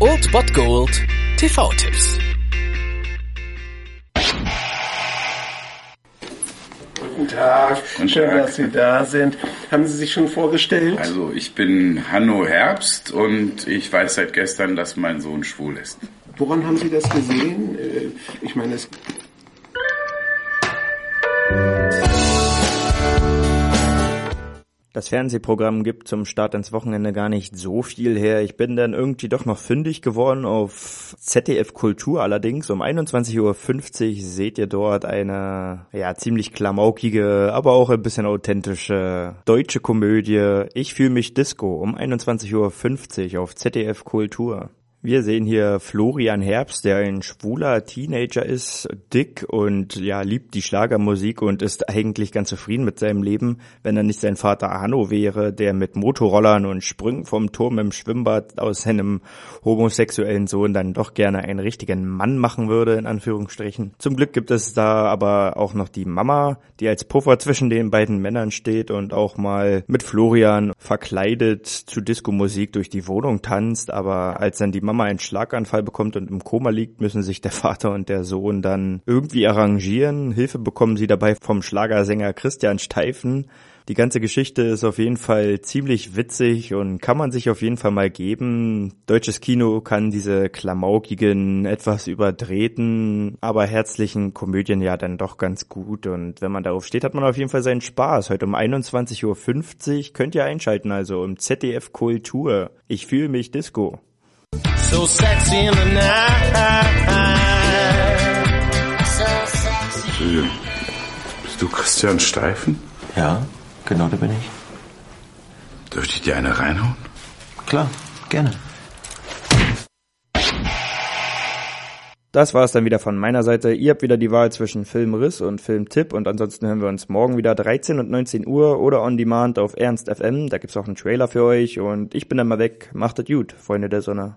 Old Bot Gold TV-Tipps. Guten Tag, Guten schön, Tag. dass Sie da sind. Haben Sie sich schon vorgestellt? Also ich bin Hanno Herbst und ich weiß seit gestern, dass mein Sohn schwul ist. Woran haben Sie das gesehen? Äh, Ich meine, es Das Fernsehprogramm gibt zum Start ins Wochenende gar nicht so viel her. Ich bin dann irgendwie doch noch fündig geworden auf ZDF Kultur allerdings. Um 21.50 Uhr seht ihr dort eine, ja, ziemlich klamaukige, aber auch ein bisschen authentische deutsche Komödie. Ich fühle mich Disco um 21.50 Uhr auf ZDF Kultur. Wir sehen hier Florian Herbst, der ein schwuler Teenager ist, dick und ja, liebt die Schlagermusik und ist eigentlich ganz zufrieden mit seinem Leben, wenn er nicht sein Vater Hanno wäre, der mit Motorrollern und Sprüngen vom Turm im Schwimmbad aus seinem homosexuellen Sohn dann doch gerne einen richtigen Mann machen würde, in Anführungsstrichen. Zum Glück gibt es da aber auch noch die Mama, die als Puffer zwischen den beiden Männern steht und auch mal mit Florian verkleidet zu Disco-Musik durch die Wohnung tanzt, aber als dann die Mama einen Schlaganfall bekommt und im Koma liegt, müssen sich der Vater und der Sohn dann irgendwie arrangieren. Hilfe bekommen sie dabei vom Schlagersänger Christian Steifen. Die ganze Geschichte ist auf jeden Fall ziemlich witzig und kann man sich auf jeden Fall mal geben. Deutsches Kino kann diese klamaukigen, etwas überdrehten, aber herzlichen Komödien ja dann doch ganz gut und wenn man darauf steht, hat man auf jeden Fall seinen Spaß. Heute um 21.50 Uhr könnt ihr einschalten, also im ZDF Kultur. Ich fühle mich Disco. So sexy in the night. So sexy. Entschuldigung, bist du Christian Steifen? Ja, genau da bin ich. Dürfte ich dir eine reinhauen? Klar, gerne. Das war es dann wieder von meiner Seite. Ihr habt wieder die Wahl zwischen Filmriss und Filmtipp und ansonsten hören wir uns morgen wieder 13 und 19 Uhr oder on demand auf Ernst FM. Da gibt's auch einen Trailer für euch und ich bin dann mal weg. Macht es gut, Freunde der Sonne.